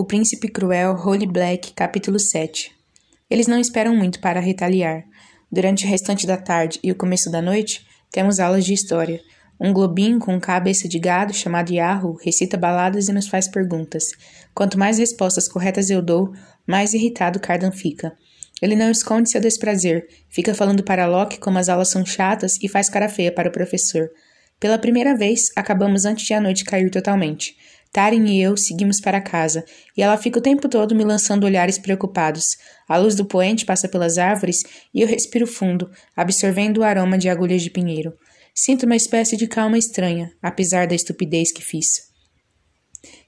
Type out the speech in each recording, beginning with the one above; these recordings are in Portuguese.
O Príncipe Cruel, Holy Black, capítulo 7 Eles não esperam muito para retaliar. Durante o restante da tarde e o começo da noite, temos aulas de história. Um globinho com cabeça de gado, chamado Yahoo, recita baladas e nos faz perguntas. Quanto mais respostas corretas eu dou, mais irritado Cardan fica. Ele não esconde seu desprazer, fica falando para Locke como as aulas são chatas e faz cara feia para o professor. Pela primeira vez, acabamos antes de a noite cair totalmente. Tarin e eu seguimos para casa, e ela fica o tempo todo me lançando olhares preocupados. A luz do poente passa pelas árvores e eu respiro fundo, absorvendo o aroma de agulhas de pinheiro. Sinto uma espécie de calma estranha, apesar da estupidez que fiz.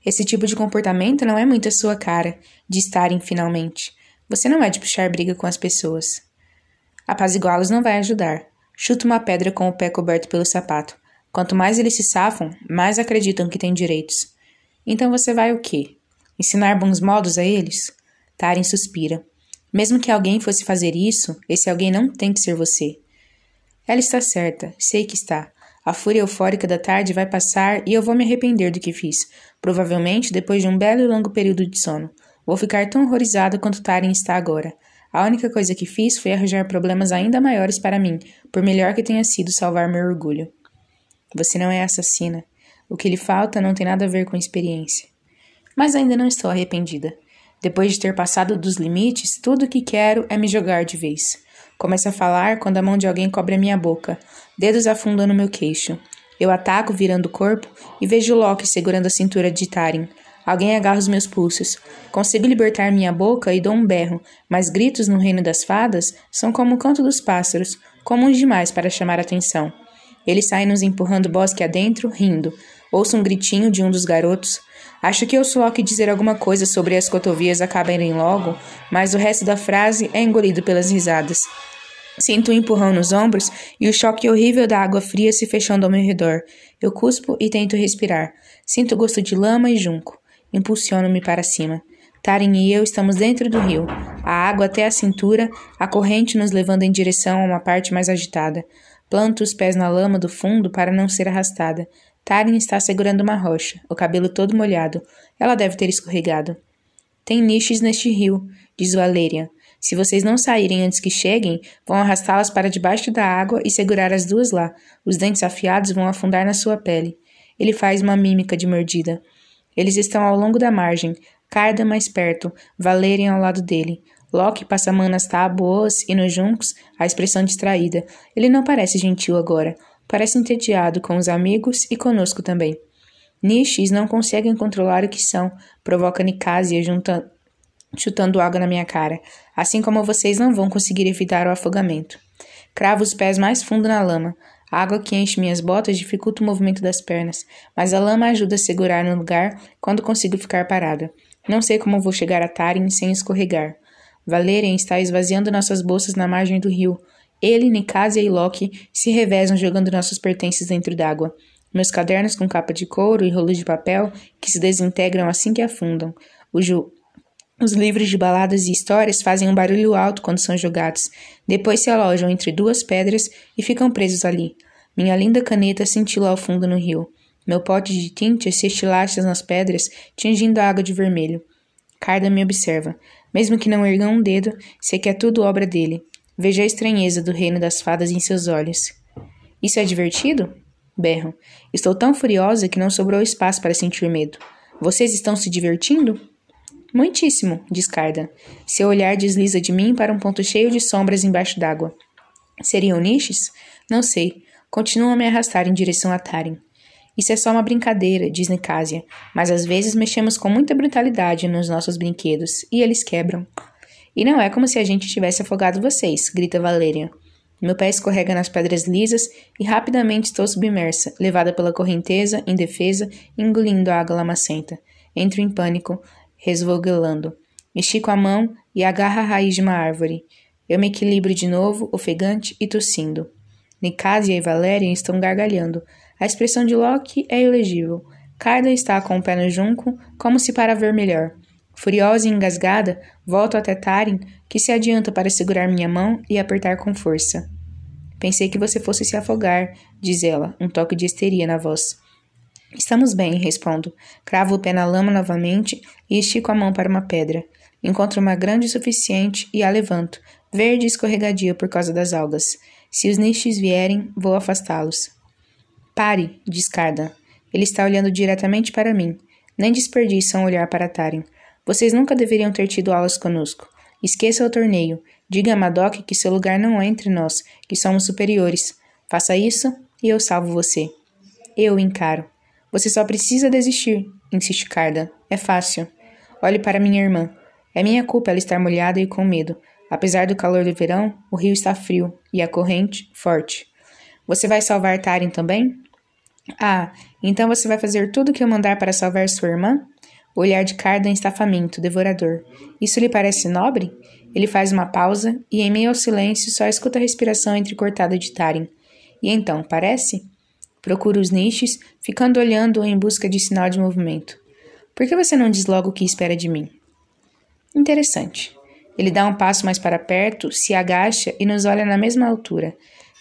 Esse tipo de comportamento não é muito a sua cara, diz Tarin finalmente. Você não é de puxar briga com as pessoas. Apaziguá-los não vai ajudar. Chuto uma pedra com o pé coberto pelo sapato. Quanto mais eles se safam, mais acreditam que têm direitos. Então você vai o quê? Ensinar bons modos a eles? Taren suspira. Mesmo que alguém fosse fazer isso, esse alguém não tem que ser você. Ela está certa, sei que está. A fúria eufórica da tarde vai passar e eu vou me arrepender do que fiz, provavelmente depois de um belo e longo período de sono. Vou ficar tão horrorizada quanto Taren está agora. A única coisa que fiz foi arranjar problemas ainda maiores para mim, por melhor que tenha sido salvar meu orgulho. Você não é assassina. O que lhe falta não tem nada a ver com experiência. Mas ainda não estou arrependida. Depois de ter passado dos limites, tudo o que quero é me jogar de vez. Começo a falar quando a mão de alguém cobre a minha boca, dedos afundam no meu queixo. Eu ataco virando o corpo e vejo Loki segurando a cintura de Tarin. Alguém agarra os meus pulsos. Consigo libertar minha boca e dou um berro, mas gritos no reino das fadas são como o canto dos pássaros, comuns demais para chamar atenção. Ele sai nos empurrando bosque adentro, rindo. Ouço um gritinho de um dos garotos. Acho que eu sou que dizer alguma coisa sobre as cotovias acabarem logo, mas o resto da frase é engolido pelas risadas. Sinto um empurrão nos ombros e o choque horrível da água fria se fechando ao meu redor. Eu cuspo e tento respirar. Sinto gosto de lama e junco. Impulsiono-me para cima. Tarin e eu estamos dentro do rio. A água até a cintura, a corrente nos levando em direção a uma parte mais agitada. Planto os pés na lama do fundo para não ser arrastada. Tarin está segurando uma rocha, o cabelo todo molhado. Ela deve ter escorregado. Tem niches neste rio, diz Valerian. Se vocês não saírem antes que cheguem, vão arrastá-las para debaixo da água e segurar as duas lá. Os dentes afiados vão afundar na sua pele. Ele faz uma mímica de mordida. Eles estão ao longo da margem, Carda mais perto, Valerian ao lado dele. Loki passa a mão nas tábuas e nos juncos, a expressão distraída. Ele não parece gentil agora. Parece entediado com os amigos e conosco também. Nishis não conseguem controlar o que são, provoca Nicasia chutando água na minha cara, assim como vocês não vão conseguir evitar o afogamento. Cravo os pés mais fundo na lama. A água que enche minhas botas dificulta o movimento das pernas, mas a lama ajuda a segurar no lugar quando consigo ficar parada. Não sei como vou chegar a Tarin sem escorregar. Valerian está esvaziando nossas bolsas na margem do rio, ele, Nicasia e Loki se revezam jogando nossos pertences dentro d'água. Meus cadernos com capa de couro e rolos de papel que se desintegram assim que afundam. Os livros de baladas e histórias fazem um barulho alto quando são jogados. Depois se alojam entre duas pedras e ficam presos ali. Minha linda caneta cintila ao fundo no rio. Meu pote de tinta se estilacha nas pedras, tingindo a água de vermelho. Carda me observa. Mesmo que não erga um dedo, sei que é tudo obra dele. Veja a estranheza do reino das fadas em seus olhos. Isso é divertido? Berro. Estou tão furiosa que não sobrou espaço para sentir medo. Vocês estão se divertindo? Muitíssimo, diz Cardan. Seu olhar desliza de mim para um ponto cheio de sombras embaixo d'água. Seriam niches? Não sei. Continuam a me arrastar em direção a Tarim. Isso é só uma brincadeira, diz Nicasia, mas às vezes mexemos com muita brutalidade nos nossos brinquedos e eles quebram. E não é como se a gente tivesse afogado vocês, grita Valerian. Meu pé escorrega nas pedras lisas e rapidamente estou submersa, levada pela correnteza, indefesa, engolindo a água lamacenta. Entro em pânico, resvogelando. Estico a mão e agarro a raiz de uma árvore. Eu me equilibro de novo, ofegante e tossindo. Nicasia e Valerian estão gargalhando. A expressão de Loki é ilegível. Carda está com o pé no junco, como se para ver melhor. Furiosa e engasgada, volto até Tarin, que se adianta para segurar minha mão e apertar com força. Pensei que você fosse se afogar, diz ela, um toque de histeria na voz. Estamos bem, respondo. Cravo o pé na lama novamente e estico a mão para uma pedra. Encontro uma grande o suficiente e a levanto, verde e escorregadia por causa das algas. Se os niches vierem, vou afastá-los. Pare, diz Carda. Ele está olhando diretamente para mim. Nem desperdiça um olhar para Taren. Vocês nunca deveriam ter tido aulas conosco. Esqueça o torneio. Diga a Madoc que seu lugar não é entre nós, que somos superiores. Faça isso e eu salvo você. Eu encaro. Você só precisa desistir, insiste Carda. É fácil. Olhe para minha irmã. É minha culpa ela estar molhada e com medo. Apesar do calor do verão, o rio está frio e a corrente forte. Você vai salvar Taren também? Ah, então você vai fazer tudo o que eu mandar para salvar sua irmã? O olhar de Cardan está faminto, devorador. Isso lhe parece nobre? Ele faz uma pausa e, em meio ao silêncio, só escuta a respiração entrecortada de Tarin. E então, parece? Procura os niches, ficando olhando em busca de sinal de movimento. Por que você não diz logo o que espera de mim? Interessante. Ele dá um passo mais para perto, se agacha e nos olha na mesma altura.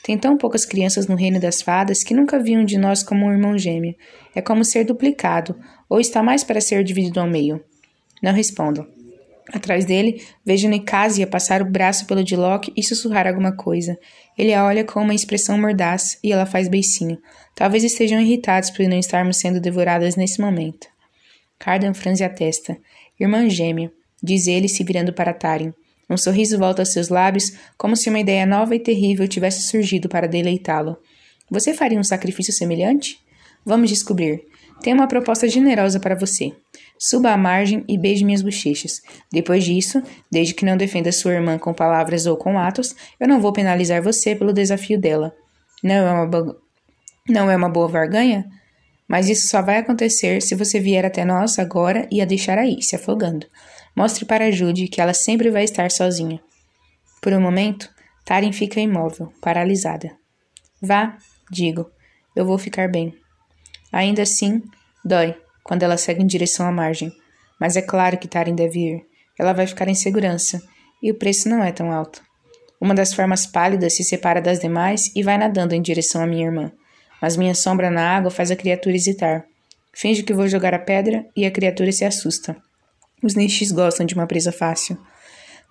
Tem tão poucas crianças no reino das fadas que nunca viam de nós como um irmão gêmeo. É como ser duplicado, ou está mais para ser dividido ao meio. Não respondo. Atrás dele, vejo Nicasia passar o braço pelo Diloc e sussurrar alguma coisa. Ele a olha com uma expressão mordaz e ela faz beicinho. Talvez estejam irritados por não estarmos sendo devoradas nesse momento. Cardan franze a testa. Irmã gêmea, diz ele se virando para Tarim. Um sorriso volta aos seus lábios, como se uma ideia nova e terrível tivesse surgido para deleitá-lo. Você faria um sacrifício semelhante? Vamos descobrir. Tenho uma proposta generosa para você. Suba à margem e beije minhas bochechas. Depois disso, desde que não defenda sua irmã com palavras ou com atos, eu não vou penalizar você pelo desafio dela. Não é uma, bo... não é uma boa barganha? Mas isso só vai acontecer se você vier até nós agora e a deixar aí, se afogando. Mostre para Jude que ela sempre vai estar sozinha. Por um momento, Taren fica imóvel, paralisada. Vá, digo, eu vou ficar bem. Ainda assim, dói quando ela segue em direção à margem, mas é claro que Taren deve ir. Ela vai ficar em segurança, e o preço não é tão alto. Uma das formas pálidas se separa das demais e vai nadando em direção à minha irmã, mas minha sombra na água faz a criatura hesitar. Finge que vou jogar a pedra e a criatura se assusta. Os niches gostam de uma presa fácil.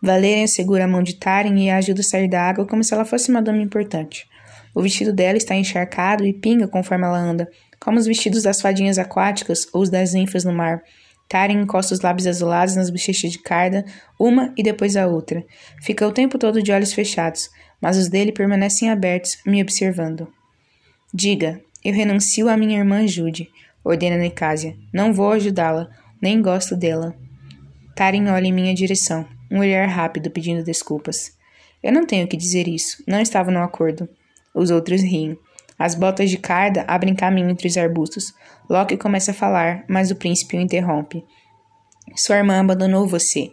Valerian segura a mão de Taren e a ajuda a sair da água como se ela fosse uma dama importante. O vestido dela está encharcado e pinga conforme ela anda, como os vestidos das fadinhas aquáticas ou os das ninfas no mar. Taren encosta os lábios azulados nas bochechas de Carda, uma e depois a outra. Fica o tempo todo de olhos fechados, mas os dele permanecem abertos, me observando. Diga, eu renuncio à minha irmã Jude, ordena Nicásia. Não vou ajudá-la, nem gosto dela. Karen olha em minha direção, um olhar rápido pedindo desculpas. Eu não tenho que dizer isso, não estava no acordo. Os outros riem. As botas de Carda abrem caminho entre os arbustos. Loki começa a falar, mas o príncipe o interrompe. Sua irmã abandonou você.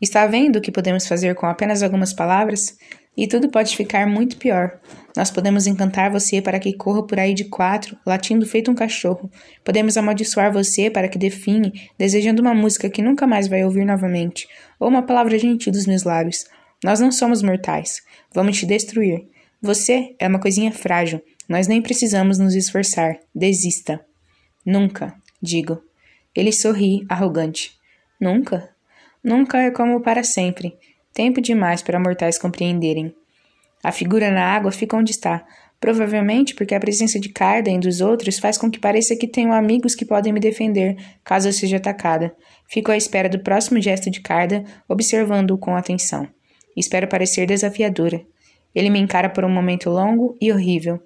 Está vendo o que podemos fazer com apenas algumas palavras? E tudo pode ficar muito pior. Nós podemos encantar você para que corra por aí de quatro, latindo feito um cachorro. Podemos amaldiçoar você para que define, desejando uma música que nunca mais vai ouvir novamente, ou uma palavra gentil dos meus lábios. Nós não somos mortais. Vamos te destruir. Você é uma coisinha frágil. Nós nem precisamos nos esforçar. Desista. Nunca, digo. Ele sorri, arrogante. Nunca? Nunca é como para sempre. Tempo demais para mortais compreenderem. A figura na água fica onde está, provavelmente porque a presença de Carda e dos outros faz com que pareça que tenho amigos que podem me defender caso eu seja atacada. Fico à espera do próximo gesto de Carda, observando-o com atenção. Espero parecer desafiadora. Ele me encara por um momento longo e horrível.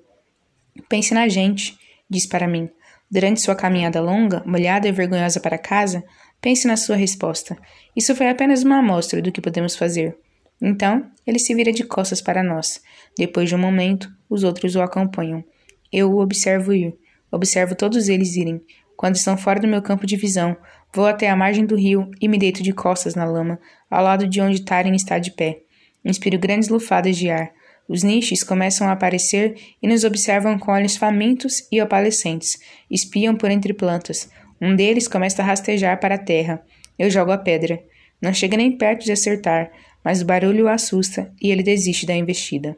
Pense na gente, diz para mim. Durante sua caminhada longa, molhada e vergonhosa para casa, Pense na sua resposta. Isso foi apenas uma amostra do que podemos fazer. Então, ele se vira de costas para nós. Depois de um momento, os outros o acompanham. Eu o observo ir. Observo todos eles irem. Quando estão fora do meu campo de visão, vou até a margem do rio e me deito de costas na lama, ao lado de onde Taren está de pé. Inspiro grandes lufadas de ar. Os niches começam a aparecer e nos observam com olhos famintos e opalescentes. Espiam por entre plantas. Um deles começa a rastejar para a terra. Eu jogo a pedra. Não chega nem perto de acertar, mas o barulho o assusta e ele desiste da investida.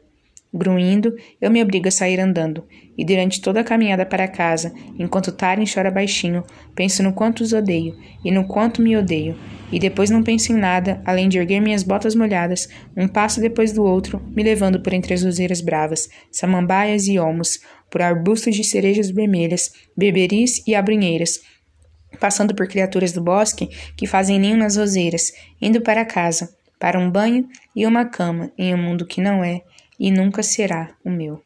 Gruindo, eu me obrigo a sair andando, e durante toda a caminhada para casa, enquanto Taren chora baixinho, penso no quanto os odeio e no quanto me odeio, e depois não penso em nada, além de erguer minhas botas molhadas, um passo depois do outro, me levando por entre as roseiras bravas, samambaias e olmos, por arbustos de cerejas vermelhas, berberis e abrunheiras, passando por criaturas do bosque que fazem ninho nas roseiras, indo para casa, para um banho e uma cama em um mundo que não é e nunca será o meu.